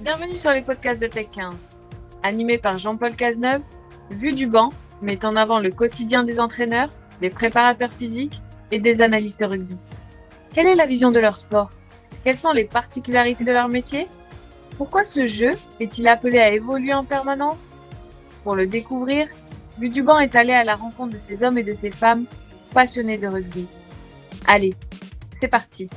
Bienvenue sur les podcasts de Tech 15. Animé par Jean-Paul Cazeneuve, Vue du banc met en avant le quotidien des entraîneurs, des préparateurs physiques et des analystes rugby. Quelle est la vision de leur sport? Quelles sont les particularités de leur métier? Pourquoi ce jeu est-il appelé à évoluer en permanence? Pour le découvrir, Vue du banc est allé à la rencontre de ces hommes et de ces femmes passionnés de rugby. Allez, c'est parti.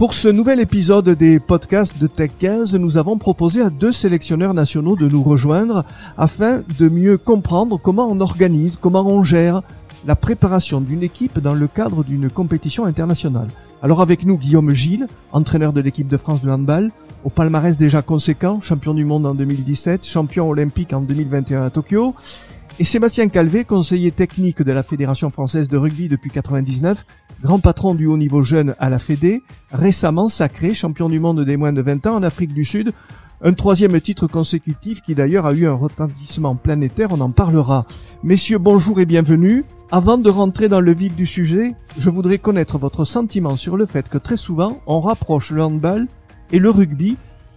Pour ce nouvel épisode des podcasts de Tech 15, nous avons proposé à deux sélectionneurs nationaux de nous rejoindre afin de mieux comprendre comment on organise, comment on gère la préparation d'une équipe dans le cadre d'une compétition internationale. Alors avec nous Guillaume Gilles, entraîneur de l'équipe de France de handball, au palmarès déjà conséquent, champion du monde en 2017, champion olympique en 2021 à Tokyo, et Sébastien Calvé, conseiller technique de la Fédération française de rugby depuis 99, grand patron du haut niveau jeune à la Fédé, récemment sacré champion du monde des moins de 20 ans en Afrique du Sud, un troisième titre consécutif qui d'ailleurs a eu un retentissement planétaire, on en parlera. Messieurs, bonjour et bienvenue. Avant de rentrer dans le vif du sujet, je voudrais connaître votre sentiment sur le fait que très souvent on rapproche le handball et le rugby.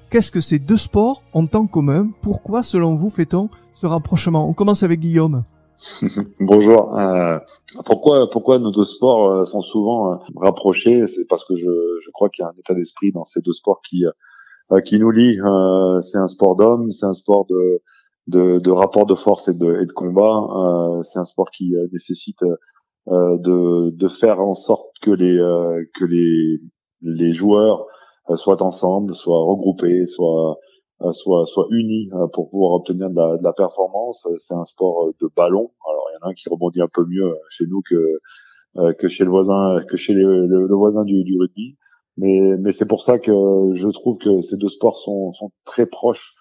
Qu'est-ce que ces deux sports ont en commun? Pourquoi, selon vous, fait-on ce rapprochement? On commence avec Guillaume. Bonjour. Euh, pourquoi pourquoi nos deux sports euh, sont souvent euh, rapprochés? C'est parce que je, je crois qu'il y a un état d'esprit dans ces deux sports qui euh, qui nous lie. c'est un sport d'homme, c'est un sport de, de, de rapport de force et de, et de combat. c'est un sport qui nécessite de, de faire en sorte que les que les les joueurs soient ensemble, soient regroupés, soient euh, soit soit unis euh, pour pouvoir obtenir de la, de la performance. C'est un sport euh, de ballon. Alors il y en a un qui rebondit un peu mieux chez nous que que chez le voisin que chez le, le, voisin du, du rugby. Mais mais c'est pour ça que je trouve que ces deux sports sont sont très proches.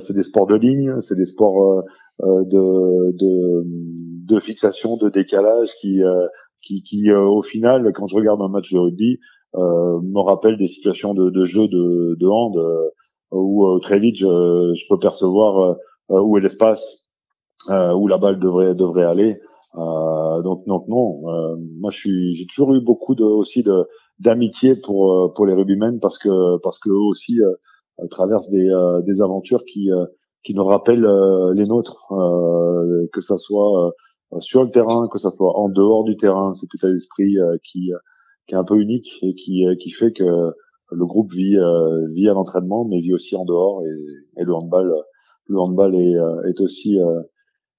c'est des sports de ligne, c'est des sports de, de de fixation, de décalage qui qui, qui au final, quand je regarde un match de rugby, euh, me rappelle des situations de, de jeu de, de hand où euh, très vite je, je, peux percevoir euh, euh, où est l'espace, où la balle devrait devrait aller. donc donc non, moi je suis j'ai toujours eu beaucoup de aussi de d'amitié pour pour les rugbymen parce que parce que eux aussi traversent des des aventures qui qui nous rappellent les nôtres, que ça soit sur le terrain, que ça soit en dehors du terrain, cet état d'esprit qui qui est un peu unique et qui qui fait que le groupe vit euh, vit à l'entraînement, mais vit aussi en dehors. Et, et le handball, le handball est, euh, est aussi euh,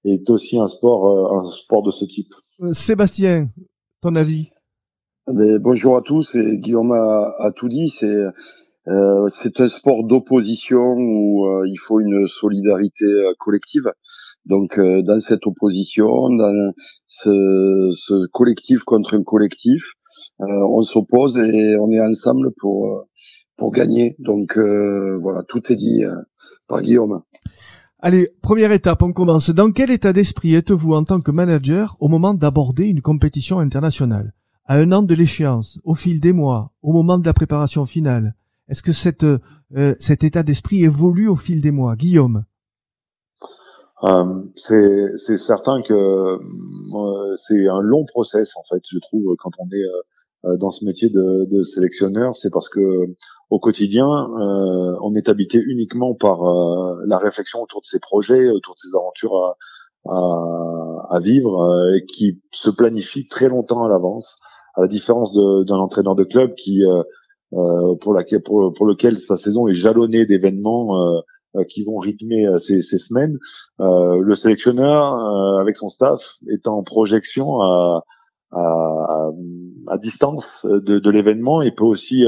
est aussi un sport un sport de ce type. Sébastien, ton avis? Mais bonjour à tous. Et Guillaume a, a tout dit. C'est euh, c'est un sport d'opposition où euh, il faut une solidarité collective. Donc euh, dans cette opposition, dans ce, ce collectif contre un collectif, euh, on s'oppose et on est ensemble pour euh, pour gagner. Donc euh, voilà, tout est dit par Guillaume. Allez, première étape, on commence. Dans quel état d'esprit êtes-vous en tant que manager au moment d'aborder une compétition internationale? À un an de l'échéance, au fil des mois, au moment de la préparation finale Est-ce que cette, cet état d'esprit évolue au fil des mois? Guillaume euh, c'est certain que euh, c'est un long process en fait, je trouve, quand on est euh, dans ce métier de, de sélectionneur, c'est parce que au quotidien, euh, on est habité uniquement par euh, la réflexion autour de ses projets, autour de ses aventures à, à, à vivre, et qui se planifie très longtemps à l'avance, à la différence d'un entraîneur de club qui pour, laquelle, pour, lequel sa saison est jalonnée d'événements euh, qui vont rythmer euh, ces, ces, semaines. Euh, le sélectionneur, avec son staff, est en projection à, à, à distance de, de l'événement et peut aussi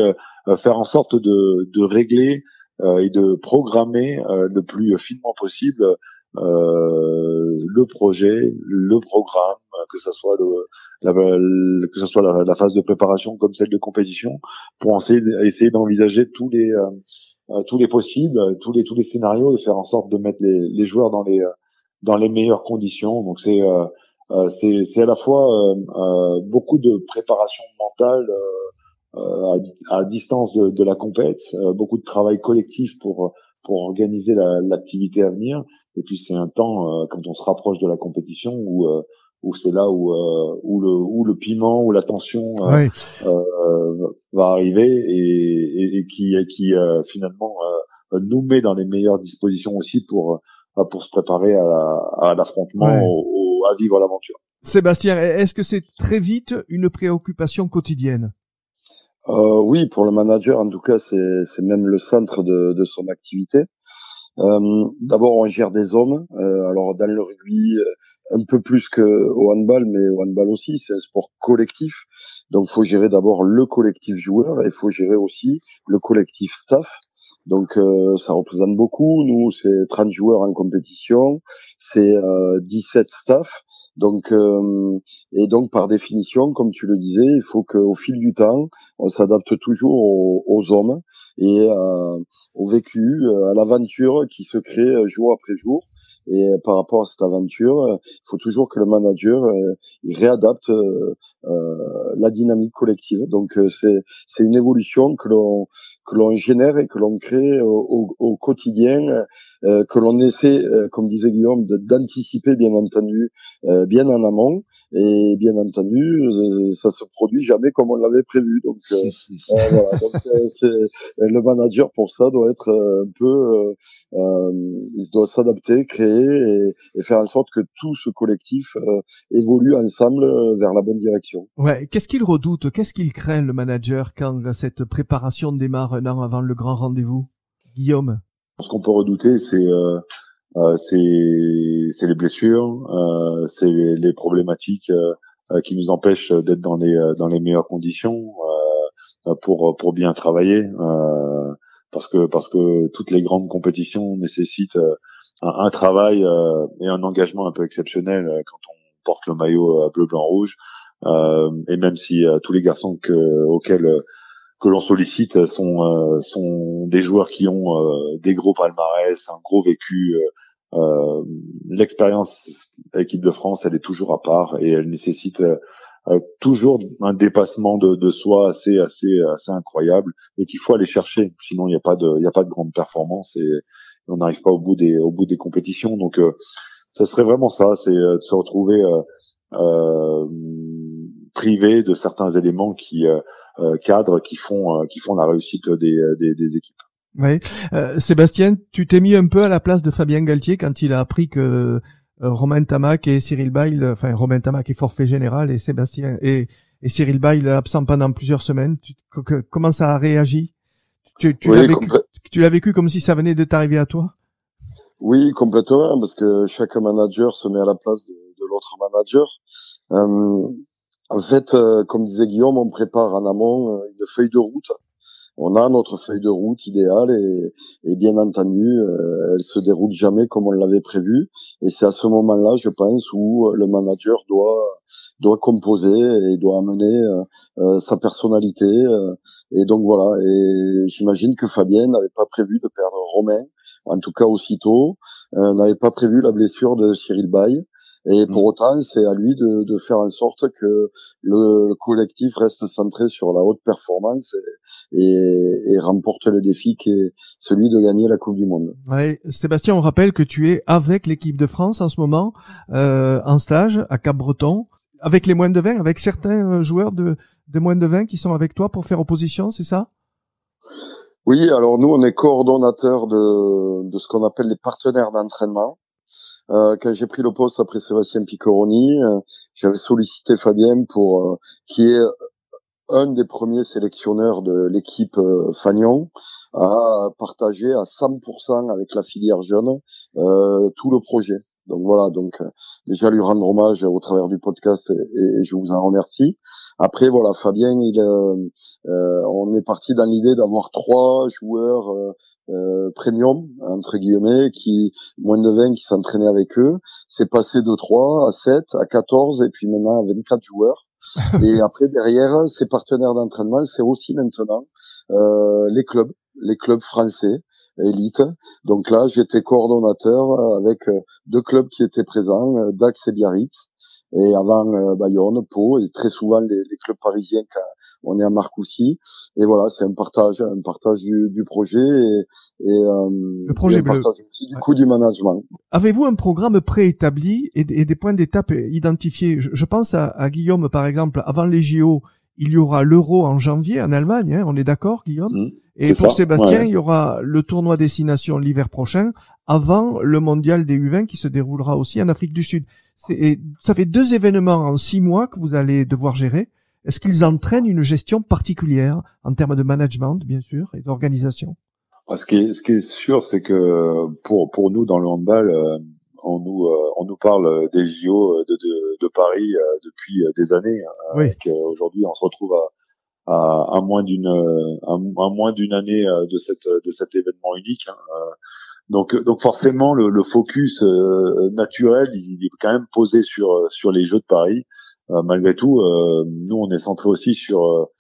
faire en sorte de, de régler et de programmer le plus finement possible euh, le projet, le programme, que ce soit le, la, que ce soit la, la, phase de préparation comme celle de compétition, pour essayer, d'envisager tous les euh, tous les possibles, euh, tous les tous les scénarios et faire en sorte de mettre les, les joueurs dans les euh, dans les meilleures conditions. Donc c'est c'est c'est à la fois beaucoup de préparation mentale à, à, distance de, de la compète, beaucoup de travail collectif pour pour organiser l'activité à venir. Et puis c'est un temps quand on se rapproche de la compétition où où c'est là où où le où le piment ou la tension va arriver et, et, qui qui finalement nous met dans les meilleures dispositions aussi pour pour se préparer à, l'affrontement, à vivre l'aventure. Sébastien, est-ce que c'est très vite une préoccupation quotidienne? Euh, Oui, pour le manager, en tout cas, c'est même le centre de, de son activité. Euh, D'abord, on gère des hommes. Euh, alors, dans le rugby, un peu plus qu'au handball, mais au handball aussi, c'est un sport collectif. Donc, il faut gérer d'abord le collectif joueur et il faut gérer aussi le collectif staff. Donc euh, ça représente beaucoup. Nous, c'est 30 joueurs en compétition, c'est euh, 17 staff. Donc euh, et donc par définition, comme tu le disais, il faut qu'au fil du temps, on s'adapte toujours aux, aux, hommes et euh, au vécu, euh, à l'aventure qui se crée jour après jour. Et par rapport à cette aventure, il faut toujours que le manager il réadapte la dynamique collective. Donc c'est c'est une évolution que l'on que l'on génère et que l'on crée au, au, quotidien, euh, que l'on essaie, euh, comme disait Guillaume, d'anticiper bien entendu, euh, bien en amont. Et bien entendu, ça se produit jamais comme on l'avait prévu. Donc, voilà. Donc, le manager pour ça doit être un peu, il doit s'adapter, créer et, et, faire en sorte que tout ce collectif évolue ensemble vers la bonne direction. Ouais. Qu'est-ce qu'il redoute Qu'est-ce qu'il craint le manager quand cette préparation démarre un an avant le grand rendez-vous? Guillaume? Ce qu'on peut redouter, c'est euh, euh, c'est les blessures, euh, c'est les, problématiques euh, qui nous empêchent d'être dans les dans les meilleures conditions pour pour bien travailler, parce que parce que toutes les grandes compétitions nécessitent un, un travail et un engagement un peu exceptionnel quand on porte le maillot bleu blanc rouge. Et même si tous les garçons que, auxquels que l'on sollicite sont euh, sont des joueurs qui ont euh, des gros palmarès, un gros vécu. Euh, l'expérience équipe de France, elle est toujours à part et elle nécessite toujours un dépassement de, soi assez assez assez incroyable et qu'il faut aller chercher. Sinon, il n'y a pas de il a pas de grande performance et on n'arrive pas au bout des au bout des compétitions. Donc, ça serait vraiment ça, c'est de se retrouver euh, privé de certains éléments qui euh, cadres qui font euh, qui font la réussite des, euh, des, des équipes. Oui. Sébastien, tu t'es mis un peu à la place de Fabien Galtier quand il a appris que Romain Tamac et Cyril Bail, enfin Romain Tamac est forfait général et Sébastien et, et Cyril Bail absent pendant plusieurs semaines. Tu, comment ça a réagi? Tu, tu l'as vécu, comme si ça venait de t'arriver à toi? Oui, complètement, parce que chaque manager se met à la place de, de l'autre manager. Euh, en fait, euh, comme disait Guillaume, on prépare en amont euh, une feuille de route. On a notre feuille de route idéale et, bien entendu, euh, elle se déroule jamais comme on l'avait prévu. Et c'est à ce moment-là, je pense, où le manager doit doit composer et doit amener sa personnalité. et donc voilà. Et j'imagine que Fabien n'avait pas prévu de perdre Romain, en tout cas aussitôt, n'avait pas prévu la blessure de Cyril Bay. Et pour mm. autant, c'est à lui de, de, faire en sorte que le, collectif reste centré sur la haute performance et, et, remporte le défi qui est celui de gagner la Coupe du Monde. Ouais, Sébastien, on rappelle que tu es avec l'équipe de France en ce moment euh, en stage à Cap-Breton avec les moins de 20, avec certains joueurs de, de moins de 20 qui sont avec toi pour faire opposition, c'est ça? Oui, alors nous, on est coordonnateurs de, de ce qu'on appelle les partenaires d'entraînement. Euh, quand j'ai pris le poste après Sébastien Piccoroni, euh, j'avais sollicité Fabien pour euh, qui est un des premiers sélectionneurs de l'équipe Fagnon à partager à 100% avec la filière jeune tout le projet. Donc voilà, donc déjà lui rendre hommage au travers du podcast et, je vous en remercie. Après voilà, Fabien, il, on est parti dans l'idée d'avoir trois joueurs euh, premium entre guillemets qui moins de 20 qui s'entraînaient avec eux. C'est passé de 3 à 7 à 14 et puis maintenant à 24 joueurs. Et après derrière ces partenaires d'entraînement c'est aussi maintenant euh, les clubs les clubs français élite donc là j'étais coordonnateur avec euh, deux clubs qui étaient présents euh, Dax et Biarritz. Et avant Bayonne Pau et très souvent les, les clubs parisiens quand on est à Marcoussis. Et voilà, c'est un partage, un partage du, du projet et, et le projet un partage aussi du coup du management. Avez-vous un programme préétabli et, et, des points d'étape identifiés? Je, je, pense à, à, Guillaume par exemple, avant les JO, il y aura l'Euro en janvier en Allemagne, hein, on est d'accord Guillaume? Mmh, Et pour Sébastien, il y aura le tournoi destination l'hiver prochain, avant le mondial des U20 qui se déroulera aussi en Afrique du Sud. Et ça fait deux événements en six mois que vous allez devoir gérer. Est-ce qu'ils entraînent une gestion particulière en termes de management, bien sûr, et d'organisation? Ce qui, est, ce qui est sûr, c'est que pour, pour nous, dans le handball, euh, on nous, euh, on nous parle des JO de, de, de Paris euh, depuis des années. Hein, oui. Aujourd'hui, on se retrouve à, à, à moins d'une à, moins d'une année de cette de cet événement unique. Hein. Donc, donc forcément, le, le focus naturel, il, est quand même posé sur sur les Jeux de Paris. Malgré tout, nous, on est centré aussi sur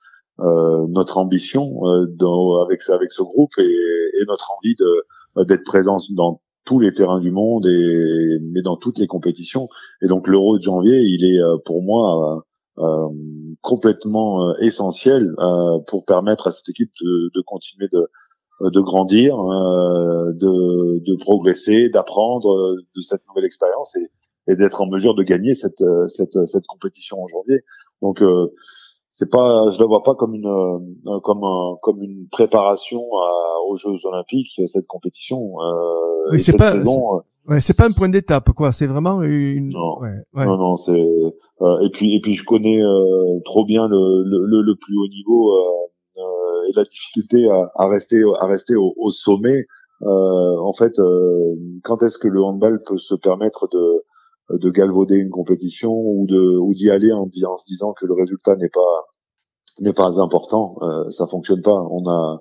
euh, notre ambition euh, dans, avec avec ce groupe et, et notre envie de d'être présent dans tous les terrains du monde et mais dans toutes les compétitions. Et donc l'Euro de janvier, il est euh, pour moi euh, complètement essentiel pour permettre à cette équipe de, de continuer de de grandir, de, de progresser, d'apprendre de cette nouvelle expérience et, et d'être en mesure de gagner cette cette cette compétition en janvier. Donc c'est pas, je la vois pas comme une euh, comme un, comme une préparation aux Jeux Olympiques cette compétition. Euh, oui, c'est pas. Saison, euh, ouais, c'est pas un point d'étape, quoi. C'est vraiment une. Non, ouais, ouais. non, non, c'est. Euh, et puis, et puis, je connais euh, trop bien le, le, le, plus haut niveau et la difficulté à, à rester, à rester au, au sommet. en fait, quand est-ce que le handball peut se permettre de de galvauder une compétition ou de ou d'y aller en, en, se disant que le résultat n'est pas n'est pas important. Euh, ça fonctionne pas. On a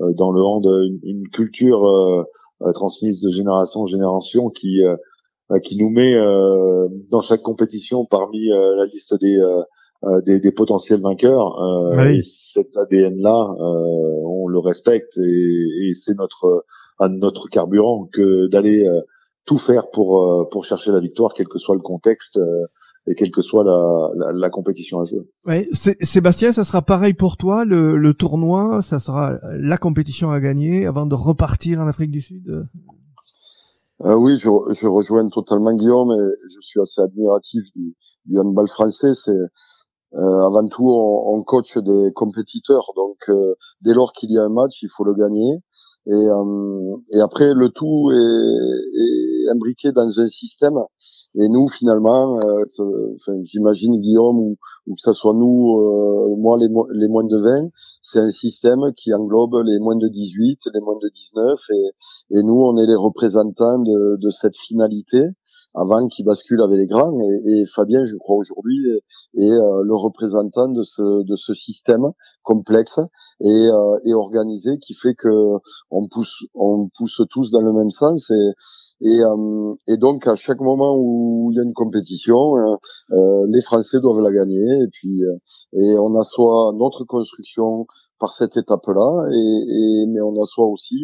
euh, dans le hand une, une culture euh, euh, transmise de génération en génération qui qui nous met dans chaque compétition parmi la liste des des, des, potentiels vainqueurs. Et cet ADN-là, on le respecte et, et c'est notre notre carburant que d'aller tout faire pour euh, pour chercher la victoire, quel que soit le contexte euh, et quelle que soit la, la, la compétition à jouer. Ouais, Sébastien, ça sera pareil pour toi, le, le, tournoi, ça sera la compétition à gagner avant de repartir en Afrique du Sud. Euh, oui, je, je, rejoins totalement Guillaume et je suis assez admiratif du, du handball français. C'est euh, avant tout, on, on, coach des compétiteurs, donc dès lors qu'il y a un match, il faut le gagner. Et, euh, et après, le tout est, est, imbriqué dans un système. Et nous, finalement, euh, j'imagine Guillaume ou, ou, que ce soit nous, euh, moi, les, les, moins de 20, c'est un système qui englobe les moins de 18, les moins de 19. Et, et nous, on est les représentants de, de cette finalité avant qu'il bascule avec les grands. Et, et, Fabien, je crois aujourd'hui, est, euh, le représentant de ce, de ce système complexe et, euh, et, organisé qui fait que on pousse, on pousse tous dans le même sens. Et, et, euh, et, donc, à chaque moment où il y a une compétition, euh, les Français doivent la gagner. Et puis, et on assoit notre construction par cette étape-là, et, et, mais on assoit aussi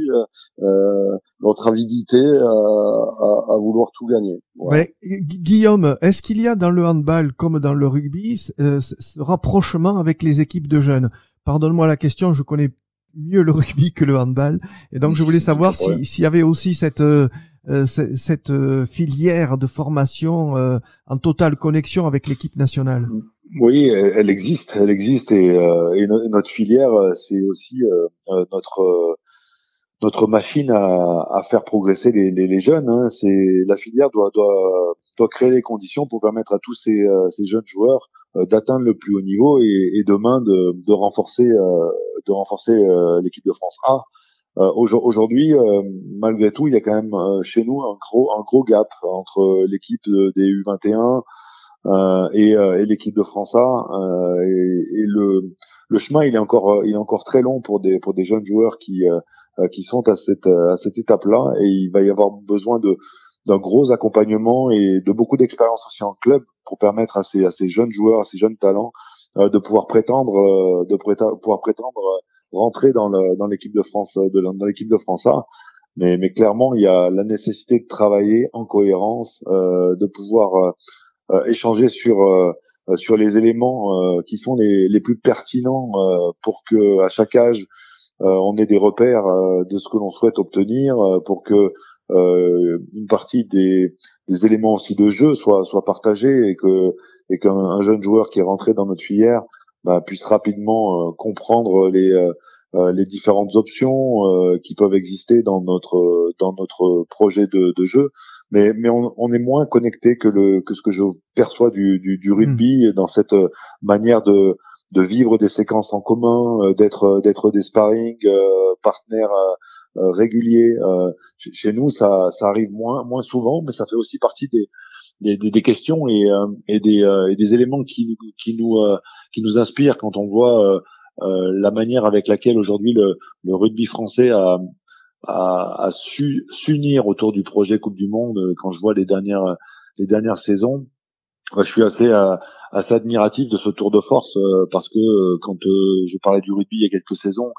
euh, notre avidité à, à, à, vouloir tout gagner. Ouais. Guillaume, est-ce qu'il y a dans le handball comme dans le rugby ce rapprochement avec les équipes de jeunes? Pardonne-moi la question, je connais mieux le rugby que le handball, et donc je voulais savoir s'il y avait aussi cette euh, cette euh, filière de formation euh, en totale connexion avec l'équipe nationale Oui, elle, existe, elle existe et, et notre filière, c'est aussi notre notre machine à, à, faire progresser les, les, les jeunes. Hein. C'est la filière doit, doit doit créer les conditions pour permettre à tous ces, ces jeunes joueurs d'atteindre le plus haut niveau et, et demain de, de renforcer de renforcer l'équipe de France A. Euh, aujourd'hui, euh, malgré tout, il y a quand même euh, chez nous un gros, un gros gap entre l'équipe des U21 et, et l'équipe de France A. Et, et, le, le chemin, il est encore, il est encore très long pour des, pour des jeunes joueurs qui, qui sont à cette, à cette étape-là. Et il va y avoir besoin d'un gros accompagnement et de beaucoup d'expérience aussi en club pour permettre à ces, à ces jeunes joueurs, à ces jeunes talents de pouvoir prétendre, de pouvoir prétendre rentrer dans le, dans l'équipe de France de dans l'équipe de France A. Mais, mais clairement, il y a la nécessité de travailler en cohérence, euh, de pouvoir euh, euh échanger sur euh, sur les éléments qui sont les, les plus pertinents pour que à chaque âge on ait des repères de ce que l'on souhaite obtenir, pour que une partie des, des, éléments aussi de jeu soient, soient partagés et que et qu'un jeune joueur qui est rentré dans notre filière bah, puisse rapidement comprendre les euh, les différentes options euh, qui peuvent exister dans notre dans notre projet de, de jeu mais mais on, on, est moins connecté que le que ce que je perçois du, du, du rugby hmm. dans cette euh, manière de de vivre des séquences en commun, d'être d'être des sparring partenaires réguliers. chez nous, ça ça arrive moins moins souvent, mais ça fait aussi partie des des, des, des questions et, et, des, et des éléments qui, qui nous qui nous inspirent quand on voit euh, la manière avec laquelle aujourd'hui le, le, rugby français a, a, a su s'unir autour du projet Coupe du Monde. Euh, quand je vois les dernières les dernières saisons, je suis assez euh, assez admiratif de ce tour de force parce que quand je parlais du rugby il y a quelques saisons,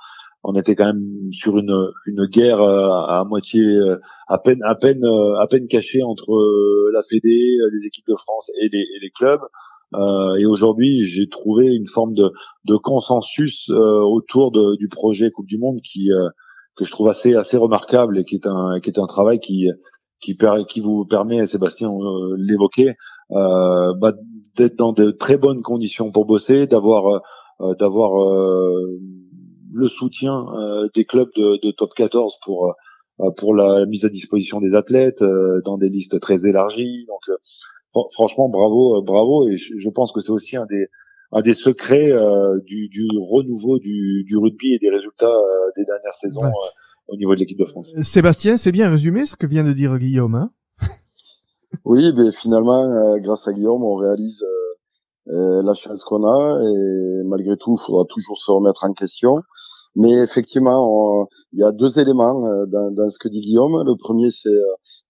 on était quand même sur une une guerre à, moitié à peine à peine à peine cachée entre la Fédé, les équipes de France et les, et les clubs. Euh, et aujourd'hui, j'ai trouvé une forme de, de consensus euh, autour de, du projet Coupe du Monde qui euh, que je trouve assez assez remarquable et qui est un qui est un travail qui qui, qui vous permet, Sébastien l'évoquer, bah, d'être dans de très bonnes conditions pour bosser, d'avoir d'avoir le soutien des clubs de, de, top 14 pour pour la mise à disposition des athlètes dans des listes très élargies. Donc franchement, bravo, euh, bravo. Et je, pense que c'est aussi un des, un des secrets euh, du, du, renouveau du, du, rugby et des résultats euh, des dernières saisons au niveau de l'équipe de France. Sébastien, c'est bien résumé ce que vient de dire Guillaume. Hein? Oui, mais finalement, grâce à Guillaume, on réalise la chance qu'on a et malgré tout, il faudra toujours se remettre en question. Mais effectivement, il y a deux éléments dans, dans, ce que dit Guillaume. Le premier, c'est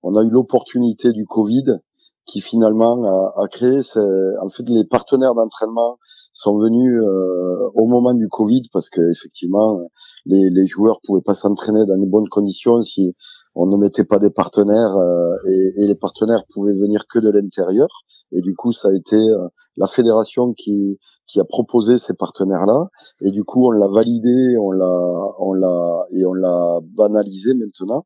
on a eu l'opportunité du Covid qui finalement a, a créé, en fait, les partenaires d'entraînement sont venus euh, au moment du Covid parce que effectivement, les, les joueurs pouvaient pas s'entraîner dans de bonnes conditions si on ne mettait pas des partenaires euh, et, et, les partenaires pouvaient venir que de l'intérieur. Et du coup, ça a été euh, la fédération qui qui a proposé ces partenaires-là. Et du coup, on l'a validé, on l'a on l'a et on l'a banalisé maintenant.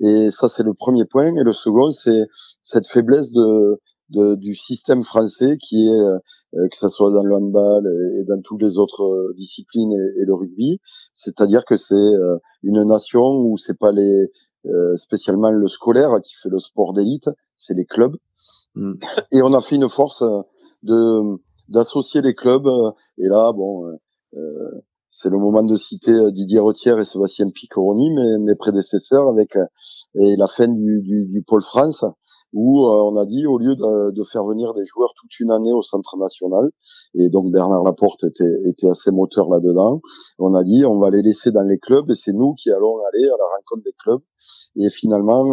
Et ça, c'est le premier point. Et le second, c'est cette faiblesse de, de, du système français qui est, euh, que ce soit dans le handball et, dans toutes les autres euh, disciplines et, le rugby, c'est-à-dire que c'est euh, une nation où c'est pas les spécialement le scolaire qui fait le sport d'élite, c'est les clubs. Mm. Et on a fait une force de d'associer les clubs. Et là, bon, c'est le moment de citer euh, Didier Retière et Sébastien Piccoroni, mes, mes prédécesseurs, avec euh, et la fin du, du, du pôle France, où euh, on a dit au lieu de, faire venir des joueurs toute une année au centre national, et donc Bernard Laporte était, était assez moteur là-dedans, on a dit on va les laisser dans les clubs et c'est nous qui allons aller à la rencontre des clubs. Et finalement,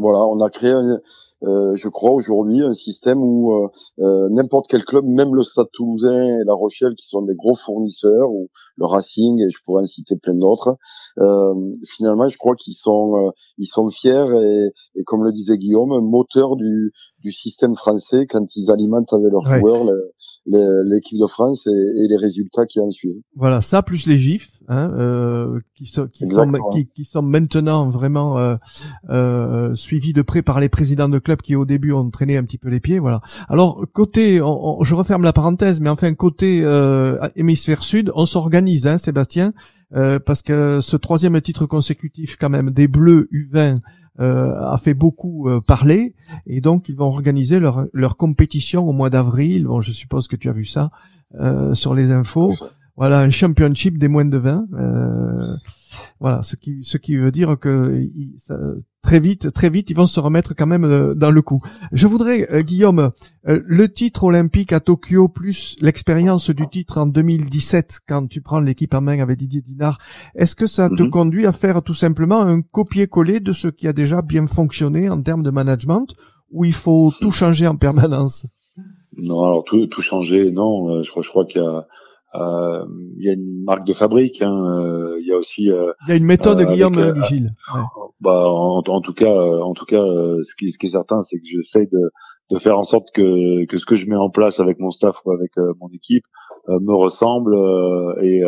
voilà, on a créé euh, je crois aujourd'hui un système où euh, euh, n'importe quel club, même le Stade Toulousain et La Rochelle, qui sont des gros fournisseurs, ou le Racing, et je pourrais en citer plein d'autres, finalement, je crois qu'ils sont ils sont fiers et, et, comme le disait Guillaume, moteur du, du système français quand ils alimentent avec leurs joueurs l'équipe de France et, et, les résultats qui en suivent. Voilà, ça plus les gifs, hein, euh, qui, sont, qui, sont, qui, qui, sont maintenant vraiment euh, euh, suivis de près par les présidents de clubs qui au début ont traîné un petit peu les pieds. Voilà. Alors côté, je referme la parenthèse, mais enfin côté euh, hémisphère sud, on s'organise, hein, Sébastien, euh, parce que ce troisième titre consécutif quand même des Bleus U20 euh, a fait beaucoup euh, parler et donc ils vont organiser leur, leur compétition au mois d'avril. Bon, je suppose que tu as vu ça euh, sur les infos. Voilà, un championship des moins de 20. Euh, voilà, ce qui ce qui veut dire que ça, très vite, très vite, ils vont se remettre quand même euh, dans le coup. Je voudrais, euh, Guillaume, euh, le titre olympique à Tokyo plus l'expérience du titre en 2017 quand tu prends l'équipe en main avec Didier Dinard, est-ce que ça te mhm. conduit à faire tout simplement un copier-coller de ce qui a déjà bien fonctionné en termes de management ou il faut tout changer en permanence? Non, alors tout, tout changer, non. Je crois, je crois qu'il y a il y a une marque de fabrique. Hein, euh, il y a aussi. Euh, il y a une méthode, Guillaume Gilles. Ouais. Bah, en, en, tout cas, en tout cas, ce qui, ce qui est certain, c'est que j'essaie de de faire en sorte que, que ce que je mets en place avec mon staff ou avec mon équipe me ressemble et,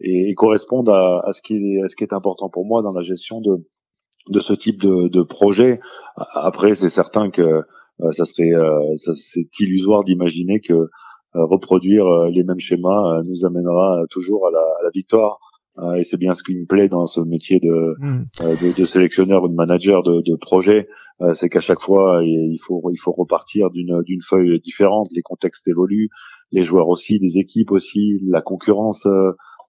et, et, corresponde à, à, ce qui est, à ce qui est important pour moi dans la gestion de, de ce type de, de projet. Après, c'est certain que ça serait c'est illusoire d'imaginer que reproduire les mêmes schémas nous amènera toujours à la, à la victoire. et c'est bien ce qui me plaît dans ce métier de, mmh. de, de, sélectionneur ou de manager de, de projet, c'est qu'à chaque fois il faut il faut repartir d'une d'une feuille différente. Les contextes évoluent, les joueurs aussi, les équipes aussi, la concurrence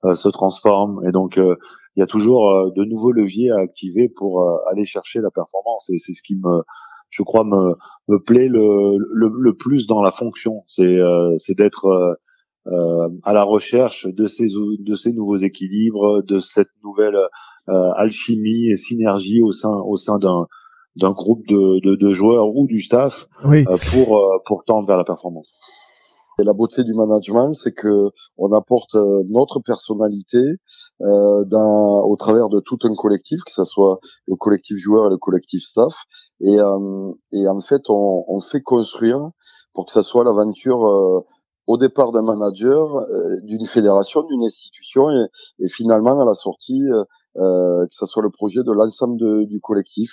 se transforme et donc il y a toujours de nouveaux leviers à activer pour aller chercher la performance et c'est ce qui me je crois me, me plaît le, le, le plus dans la fonction c'est c'est d'être euh, à la recherche de ces de ces nouveaux équilibres de cette nouvelle alchimie et synergie au sein au sein d'un d'un groupe de, de, de, joueurs ou du staff oui. pour pour tendre vers la performance et la beauté du management, c'est que on apporte euh, notre personnalité euh, dans, au travers de tout un collectif, que ce soit le collectif joueur et le collectif staff. Et, euh, et en fait, on, on, fait construire pour que ça soit l'aventure euh, au départ d'un manager, euh, d'une fédération, d'une institution, et, et, finalement à la sortie, que ça soit le projet de l'ensemble du collectif.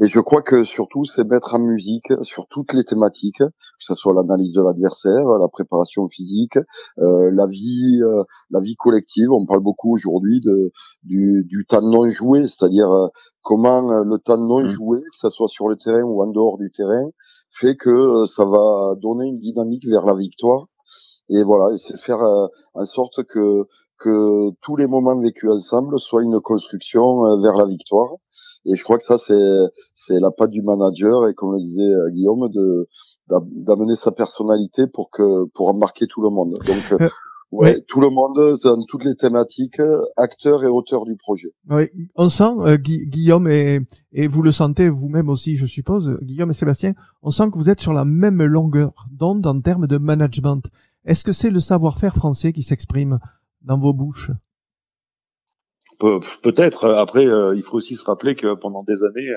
Et je crois que surtout, c'est mettre en musique sur toutes les thématiques, que ce soit l'analyse de l'adversaire, la préparation physique, euh, la vie, euh, la vie collective. On parle beaucoup aujourd'hui de du, du temps non joué, c'est-à-dire euh, comment le temps non mmh. joué, que ce soit sur le terrain ou en dehors du terrain, fait que ça va donner une dynamique vers la victoire. Et voilà, et c'est faire en sorte que que tous les moments vécus ensemble soient une construction vers la victoire. Et je crois que ça, c'est c'est la patte du manager et comme le disait euh, Guillaume, de d'amener sa personnalité pour que pour embarquer tout le monde. Donc euh, Ouais, tout le monde dans toutes les thématiques, acteurs et auteurs du projet. Oui, on sent euh, Guillaume et, et vous le sentez vous-même aussi, je suppose, Guillaume et Sébastien, on sent que vous êtes sur la même longueur d'onde en termes de management. Est-ce que c'est le savoir-faire français qui s'exprime dans vos bouches? Peut-être. Après, euh, il faut aussi se rappeler que pendant des années,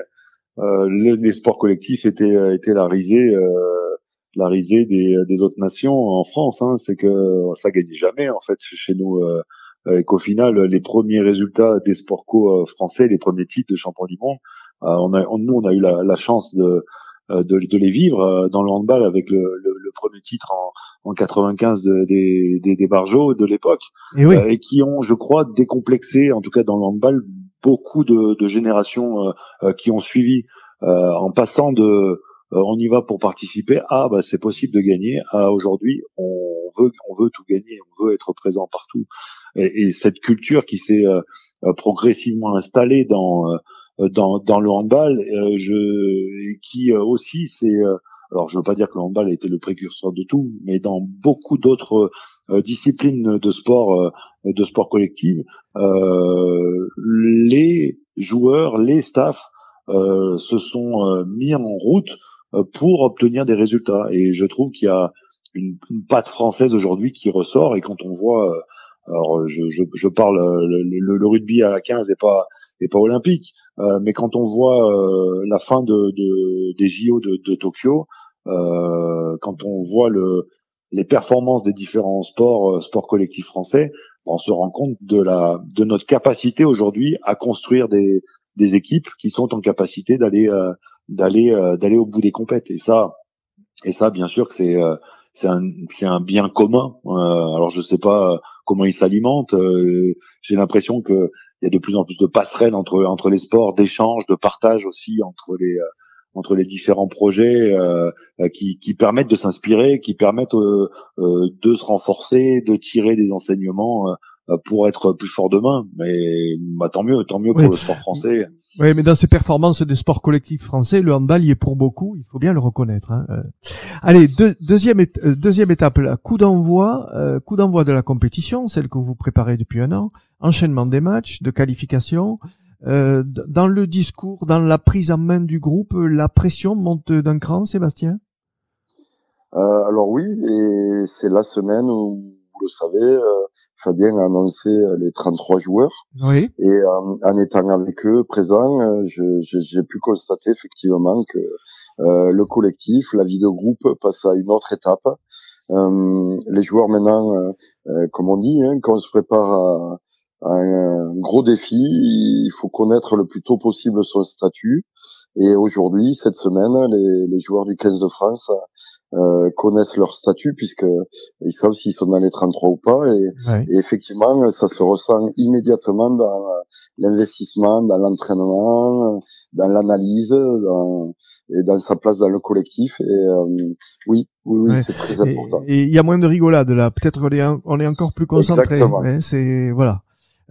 euh, les sports collectifs étaient, euh, étaient la risée, la risée des, des, autres nations en France. Hein. C'est que ça gagnait jamais en fait chez nous. et qu'au final, les premiers résultats des sports co français, les premiers titres de champion du monde, on a, nous, on a eu la, la chance de, de, de, les vivre dans le handball avec le, le, le premier titre en, en 95 de, des, des, des Barjots de l'époque et, oui. euh, et, qui ont, je crois, décomplexé, en tout cas dans le handball, beaucoup de, de générations euh, euh qui ont suivi euh, en passant de euh, on y va pour participer à bah, c'est possible de gagner à aujourd'hui on veut on veut tout gagner on veut être présent partout et, et cette culture qui s'est progressivement installée dans dans, dans le handball, je, qui aussi c'est alors je veux pas dire que le handball été le précurseur de tout, mais dans beaucoup d'autres euh, disciplines de sport, euh, de sport collectif, euh, les joueurs, les staffs se sont mis en route pour obtenir des résultats. Et je trouve qu'il y a une, une patte française aujourd'hui qui ressort. Et quand on voit, alors je, je, je parle le, le, le, rugby à la 15 et pas et pas olympique, euh, mais quand on voit euh, la fin de, de, des JO de, de Tokyo, euh, quand on voit le, les performances des différents sports, sports collectifs français, on se rend compte de la de notre capacité aujourd'hui à construire des, des équipes qui sont en capacité d'aller d'aller d'aller au bout des compètes. Et ça, et ça, bien sûr que c'est c'est un c'est un bien commun. alors je sais pas comment il s'alimente. J'ai l'impression que il y a de plus en plus de passerelles entre entre les sports, d'échanges, de partage aussi entre les euh, entre les différents projets euh, euh, qui, qui permettent de s'inspirer, qui permettent euh, de se renforcer, de tirer des enseignements pour être plus fort demain. Mais bah, tant mieux, tant mieux pour le sport français. Oui, mais dans ces performances des sports collectifs français, le handball y est pour beaucoup, il faut bien le reconnaître. Hein. Euh. Allez, deuxième, euh, deuxième étape, coup d'envoi, euh, coup d'envoi de la compétition, celle que vous préparez depuis un an, enchaînement des matchs, de qualification. dans le discours, dans la prise en main du groupe, la pression monte d'un cran, Sébastien? Alors oui, et c'est la semaine où, vous le savez, Fabien a annoncé euh, les 33 joueurs. Oui. Et euh, en étant avec eux présents, euh, j'ai pu constater effectivement que le collectif, la vie de groupe passe à une autre étape. les joueurs maintenant, comme on dit, hein, quand on se prépare à, un gros défi, il faut connaître le plus tôt possible son statut. Et aujourd'hui, cette semaine, les, les, joueurs du 15 de France euh, connaissent leur statut puisque ils savent s'ils sont dans les 33 ou pas. Et, et, effectivement, ça se ressent immédiatement dans l'investissement, dans l'entraînement, dans l'analyse, dans, et dans sa place dans le collectif. Et euh, oui, oui, oui, c'est très important. Et il y a moins de rigolade là. Peut-être est, on est encore plus concentré. c'est voilà.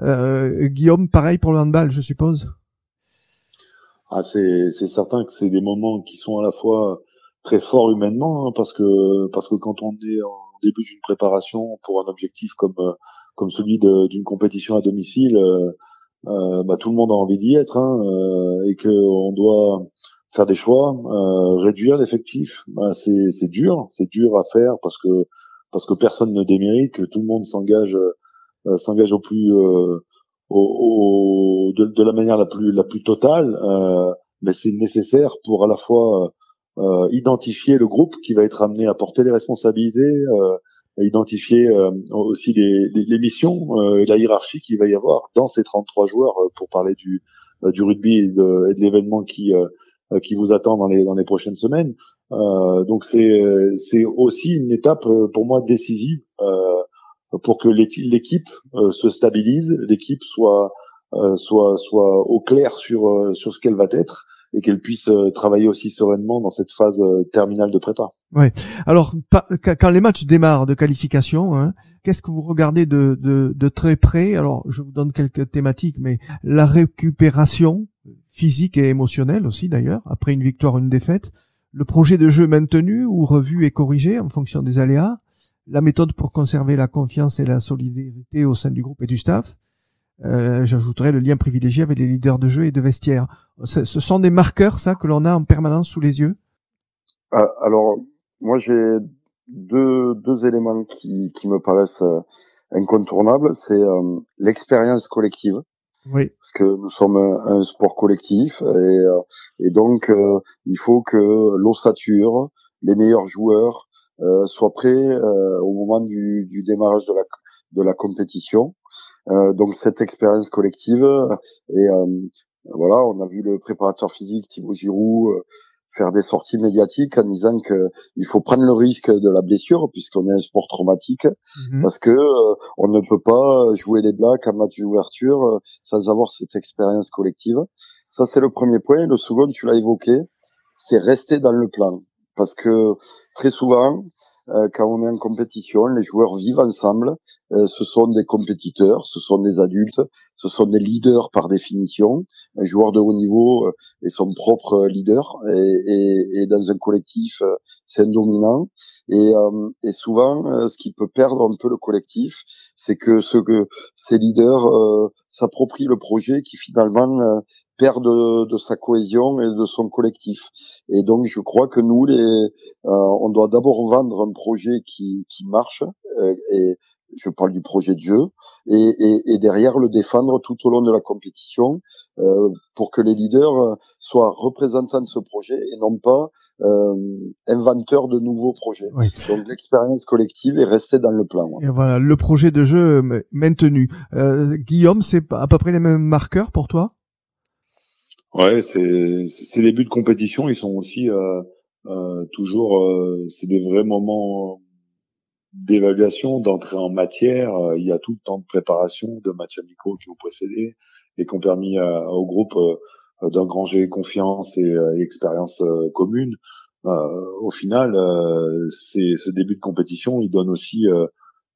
Euh, Guillaume, pareil pour le handball, je suppose? Ah, c'est c'est certain que c'est des moments qui sont à la fois très forts humainement, hein, parce que parce que quand on est en début d'une préparation pour un objectif comme euh, comme celui d'une compétition à domicile, euh, euh, bah, tout le monde a envie d'y être, hein, euh, et que on doit faire des choix, euh, réduire l'effectif, bah, c'est c'est dur, c'est dur à faire parce que parce que personne ne démérite, que tout le monde s'engage euh, s'engage au plus au, au, de, de, la manière la plus la plus totale, mais c'est nécessaire pour à la fois identifier le groupe qui va être amené à porter les responsabilités, identifier aussi les, les, les missions et la hiérarchie qu'il va y avoir dans ces 33 joueurs pour parler du, du rugby et de, de l'événement qui, qui vous attend dans les, dans les prochaines semaines. Euh, donc c'est c'est aussi une étape pour moi décisive euh, pour que l'équipe euh, se stabilise, l'équipe soit euh, soit soit au clair sur euh, sur ce qu'elle va être et qu'elle puisse travailler aussi sereinement dans cette phase terminale de prépa. Ouais. Alors quand les matchs démarrent de qualification, hein, qu'est-ce que vous regardez de, de, de très près? Alors je vous donne quelques thématiques, mais la récupération physique et émotionnelle aussi d'ailleurs après une victoire, une défaite, le projet de jeu maintenu ou revu et corrigé en fonction des aléas, la méthode pour conserver la confiance et la solidarité au sein du groupe et du staff. Euh, J'ajouterais le lien privilégié avec les leaders de jeu et de vestiaire. Ce, sont des marqueurs, ça, que l'on a en permanence sous les yeux? Ah, Alors, moi, j'ai deux, deux éléments qui, qui me paraissent euh, incontournables. C'est euh, l'expérience collective. Oui. Parce que nous sommes un, sport collectif et, euh, et donc il faut que l'ossature, les meilleurs joueurs, euh, soit prêt euh, au moment du, du, démarrage de la, de la compétition. Euh, donc cette expérience collective et voilà, on a vu le préparateur physique Thibaut Giroud faire des sorties médiatiques en disant que il faut prendre le risque de la blessure puisqu'on est un sport traumatique mhm. parce que on ne peut pas jouer les blacks en match d'ouverture sans avoir cette expérience collective. Ça c'est le premier point. Le second, tu l'as évoqué, c'est rester dans le plan parce que très souvent, euh, quand on est en compétition, les joueurs vivent ensemble. Euh, ce sont des compétiteurs, ce sont des adultes, ce sont des leaders par définition. Un joueur de haut niveau euh, est son propre leader et, et, dans un collectif, c'est un dominant. Et, et souvent, ce qui peut perdre un peu le collectif, c'est que, ce que ces leaders s'approprient le projet qui finalement perd de, sa cohésion et de son collectif. Et donc, je crois que nous, les, euh, on doit d'abord vendre un projet qui, qui marche, euh, et je parle du projet de jeu, et, et, derrière le défendre tout au long de la compétition euh, pour que les leaders soient représentants de ce projet et non pas euh, inventeurs de nouveaux projets. Donc l'expérience collective est restée dans le plan. Et voilà, le projet de jeu maintenu. Euh, Guillaume, c'est à peu près les mêmes marqueurs pour toi? Ouais, c'est ces débuts de compétition, ils sont aussi euh, euh, toujours, euh, c'est des vrais moments d'évaluation, d'entrée en matière. Il y a tout le temps de préparation, de matchs amicaux qui ont précédé et qui ont permis au groupe d'engranger confiance et, expérience commune. au final, c'est ce début de compétition, il donne aussi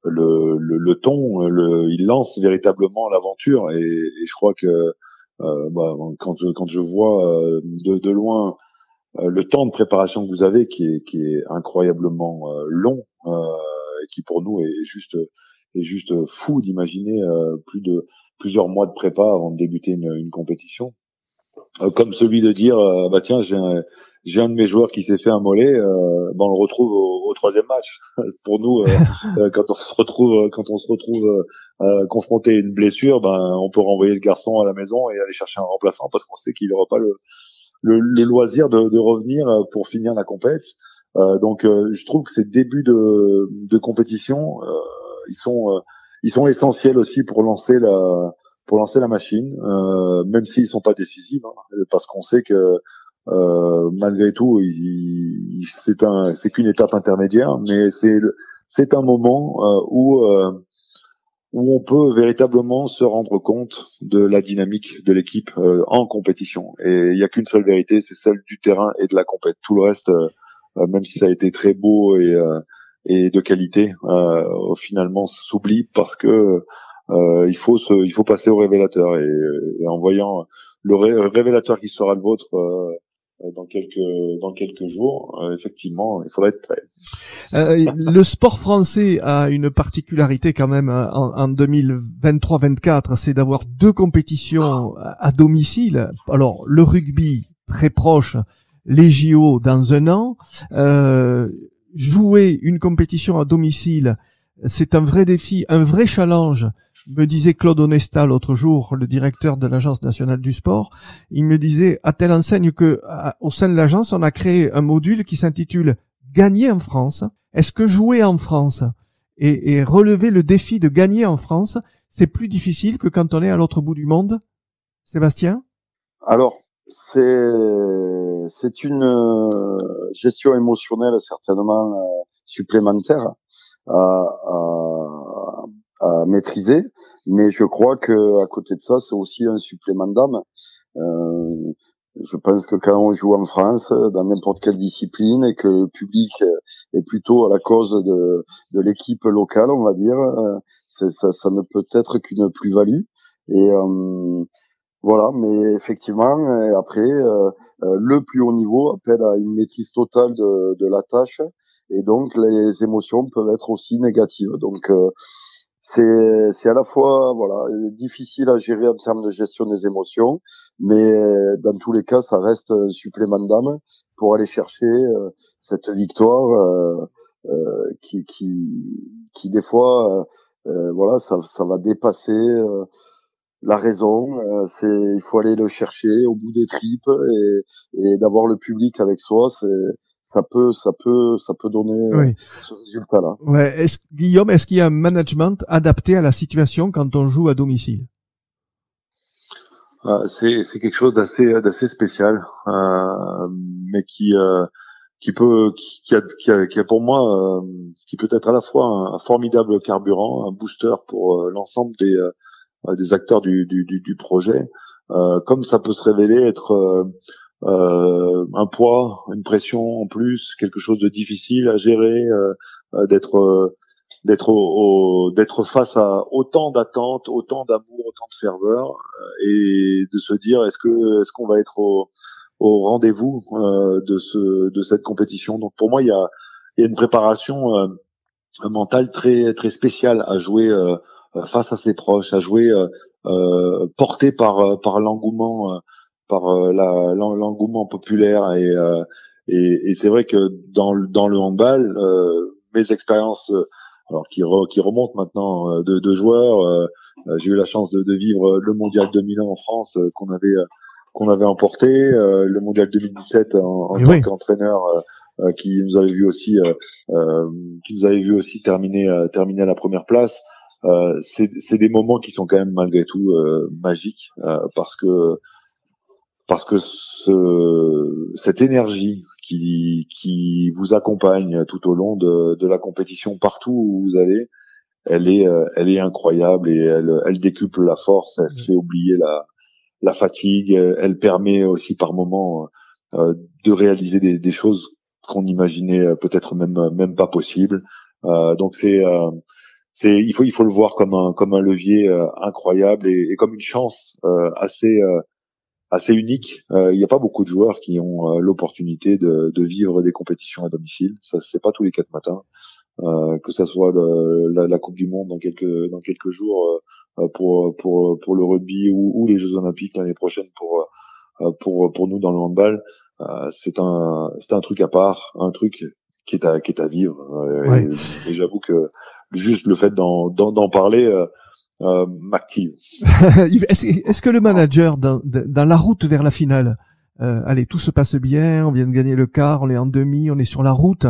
le, le, le, ton, le, il lance véritablement l'aventure et, et, je crois que euh, bah, quand, quand je vois euh, de, de loin euh, le temps de préparation que vous avez, qui est, qui est incroyablement long, et qui pour nous est juste est juste fou d'imaginer plus de plusieurs mois de prépa avant de débuter une, une compétition. comme celui de dire bah tiens j'ai un, j'ai un de mes joueurs qui s'est fait un mollet, euh, ben on le retrouve au, au troisième match. Pour nous, euh, quand on se retrouve, quand on se retrouve euh, confronté à une blessure, ben on peut renvoyer le garçon à la maison et aller chercher un remplaçant parce qu'on sait qu'il n'aura pas le le, loisir de, de, revenir pour finir la compète. donc je trouve que ces débuts de, de compétition, ils sont ils sont essentiels aussi pour lancer la pour lancer la machine, même s'ils sont pas décisifs, hein, parce qu'on sait que euh, malgré tout, c'est un, c'est qu'une étape intermédiaire, mais c'est c'est un moment euh, où euh, où on peut véritablement se rendre compte de la dynamique de l'équipe en compétition. Et il n'y a qu'une seule vérité, c'est celle du terrain et de la compète. Tout le reste, même si ça a été très beau et et de qualité, finalement s'oublie parce que il faut se, il faut passer au révélateur et, en voyant le révélateur qui sera le vôtre euh, dans quelques dans quelques jours, euh, effectivement, il faudrait être prêt. Euh, le sport français a une particularité quand même hein, en, en 2023-24, c'est d'avoir deux compétitions à domicile. Alors le rugby très proche, les JO dans un an. Euh, jouer une compétition à domicile, c'est un vrai défi, un vrai challenge me disait Claude Onesta l'autre jour, le directeur de l'Agence nationale du sport, il me disait à telle enseigne que au sein de l'agence, on a créé un module qui s'intitule Gagner en France. Est-ce que jouer en France et, relever le défi de gagner en France, c'est plus difficile que quand on est à l'autre bout du monde? Sébastien? Alors, c'est une euh, gestion émotionnelle certainement euh, supplémentaire maîtriser. Mais je crois que à côté de ça, c'est aussi un supplément d'âme. Euh, je pense que quand on joue en France, dans n'importe quelle discipline, et que le public est plutôt à la cause de, de l'équipe locale, on va dire, euh, ça, ça, ne peut être qu'une plus-value. Et euh, voilà, mais effectivement, après, euh, euh, le plus haut niveau appelle à une maîtrise totale de, de la tâche, et donc les émotions peuvent être aussi négatives. Donc c'est c'est à la fois voilà difficile à gérer en termes de gestion des émotions, mais dans tous les cas, ça reste un supplément d'âme pour aller chercher euh, cette victoire euh, euh, qui, qui qui des fois voilà ça ça va dépasser la raison. c'est il faut aller le chercher au bout des tripes et, et d'avoir le public avec soi, c'est ça peut, ça peut, ça peut donner ce résultat-là. Ouais. Est-ce, Guillaume, est-ce qu'il y a un management adapté à la situation quand on joue à domicile? Euh, c'est, c'est quelque chose d'assez, d'assez spécial, euh, mais qui, euh, qui peut, qui, a, qui, a, qui a pour moi, euh, qui peut être à la fois un, formidable carburant, un booster pour euh, l'ensemble des, des acteurs du, du, du, du projet, comme ça peut se révéler être euh, un poids, une pression en plus, quelque chose de difficile à gérer, euh, euh, d'être d'être au, d'être face à autant d'attentes, autant d'amour, autant de ferveur, et de se dire est-ce que est-ce qu'on va être au, au rendez-vous de ce de cette compétition? Donc pour moi il y a il y a une préparation mentale très très spéciale à jouer face à ses proches, à jouer porté par par l'engouement par euh, l'engouement populaire et, euh, et, et c'est vrai que dans, dans le handball, euh, mes expériences alors qui, qui remontent maintenant de, de joueurs. J'ai eu la chance de, de, vivre le mondial 2001 en France qu'on avait qu'on avait emporté, le mondial 2017 en, en tant qu'entraîneur qui nous avait vu aussi qui nous avait vu aussi terminer terminer à la première place. c'est des moments qui sont quand même malgré tout magiques parce que parce que ce, cette énergie qui, qui vous accompagne tout au long de, de la compétition partout où vous allez, elle est, euh, elle est incroyable et elle, elle décuple la force, elle mmh. fait oublier la, la fatigue, elle permet aussi par moments euh, de réaliser des, des choses qu'on imaginait euh, peut-être même même pas possible. Euh, donc c'est c'est il faut il faut le voir comme un comme un levier incroyable et, et, comme une chance assez assez unique. Euh, il n'y a pas beaucoup de joueurs qui ont euh, l'opportunité de, de, vivre des compétitions à domicile. Ça, c'est pas tous les quatre matins. Euh, que ça soit le, la, la, Coupe du Monde dans quelques dans quelques jours euh, pour pour pour le rugby ou, ou les Jeux Olympiques l'année prochaine pour pour pour nous dans le handball. c'est un c'est un truc à part, un truc qui est à qui est à vivre. Et, j'avoue que juste le fait d'en d'en parler euh, m'active. est-ce, que le manager dans, dans, la route vers la finale euh, allez, tout se passe bien, on vient de gagner le quart, on est en demi, on est sur la route.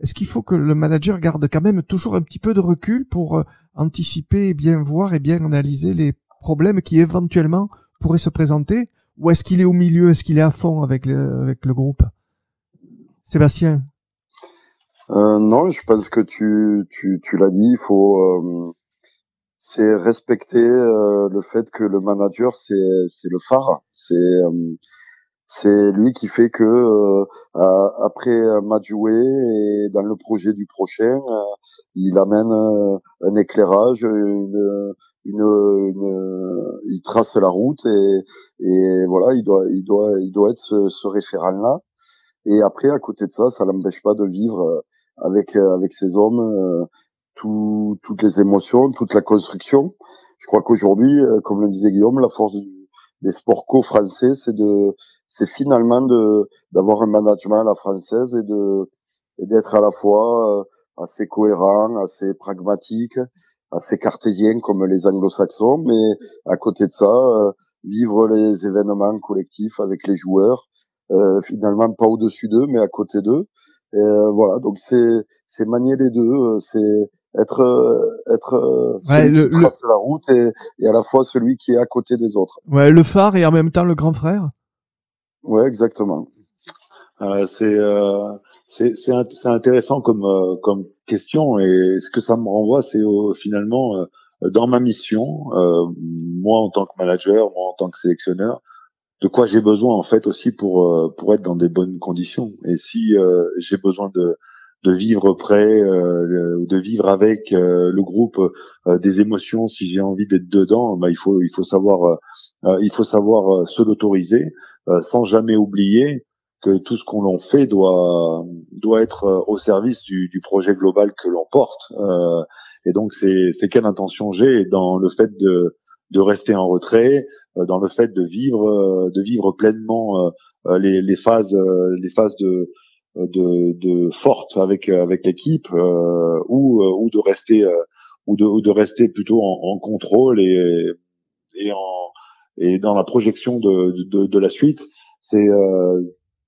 Est-ce qu'il faut que le manager garde quand même toujours un petit peu de recul pour euh, anticiper et bien voir et bien analyser les problèmes qui éventuellement pourraient se présenter? Ou est-ce qu'il est au milieu Est-ce qu'il est à fond avec le, avec le groupe? Sébastien? Euh, Non, je pense que tu, tu, tu l'as dit, il faut... Euh, c'est respecter euh, le fait que le manager, c'est, c'est le phare. C'est c'est lui qui fait que euh, après un joué et dans le projet du prochain, euh, il amène euh, un éclairage, une, une, une, il trace la route et, et voilà, il doit, il doit, il doit être ce, ce référent-là. Et après, à côté de ça, ça l'empêche pas de vivre avec avec ces hommes tout, toutes les émotions, toute la construction. Je crois qu'aujourd'hui, comme le disait Guillaume, la force du, des sports co-français, c'est de, c'est finalement de d'avoir un management à la française et de et d'être à la fois euh, assez cohérent, assez pragmatique, assez cartésien comme les anglo-saxons, mais à côté de ça, euh, vivre les événements collectifs avec les joueurs, euh, finalement pas au-dessus d'eux, mais à côté d'eux. voilà, donc c'est c'est manier les deux, c'est être euh, être euh, celui le, qui trace la route et, et, à la fois celui qui est à côté des autres. Ouais, le phare et en même temps le grand frère. Ouais, exactement. Euh, c'est euh, c'est c'est intéressant comme euh, comme question et ce que ça me renvoie, c'est finalement dans ma mission, moi en tant que manager, moi en tant que sélectionneur, de quoi j'ai besoin en fait aussi pour pour être dans des bonnes conditions. Et si j'ai besoin de de vivre près euh, ou de vivre avec euh, le groupe euh, des émotions si j'ai envie d'être dedans bah, il faut il faut savoir il faut savoir se l'autoriser sans jamais oublier que tout ce qu'on l'on fait doit doit être au service du, du projet global que l'on porte et donc c'est c'est quelle intention j'ai dans le fait de de rester en retrait dans le fait de vivre de vivre pleinement les, les phases les phases de de, de forte avec avec l'équipe euh, ou euh, ou de rester euh, ou de ou de rester plutôt en, en contrôle et et en et dans la projection de de, de la suite. C'est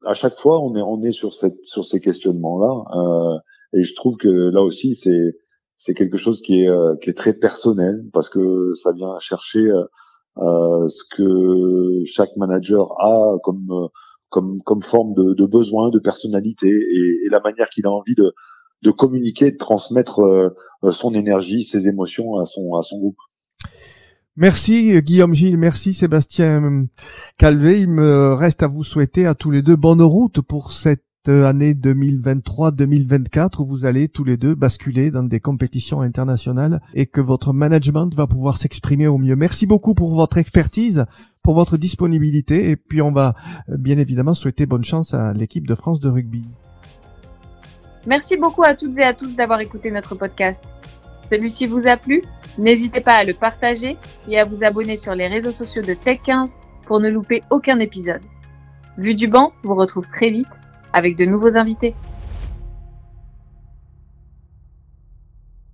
à chaque fois on est on est sur cette sur ces questionnements là et je trouve que là aussi c'est c'est quelque chose qui est qui est très personnel parce que ça vient chercher euh, ce que chaque manager a comme comme, comme forme de, de besoin, de personnalité et, et la manière qu'il a envie de, de communiquer, de transmettre euh, son énergie, ses émotions à son, à son groupe. Merci Guillaume Gilles, merci Sébastien Calvé. Il me reste à vous souhaiter à tous les deux bonne route pour cette année 2023-2024 où vous allez tous les deux basculer dans des compétitions internationales et que votre management va pouvoir s'exprimer au mieux. Merci beaucoup pour votre expertise, pour votre disponibilité et puis on va euh, bien évidemment souhaiter bonne chance à l'équipe de France de rugby. Merci beaucoup à toutes et à tous d'avoir écouté notre podcast. Celui-ci vous a plu? N'hésitez pas à le partager et à vous abonner sur les réseaux sociaux de Tech15 pour ne louper aucun épisode. Vu du banc vous retrouve très vite avec de nouveaux invités.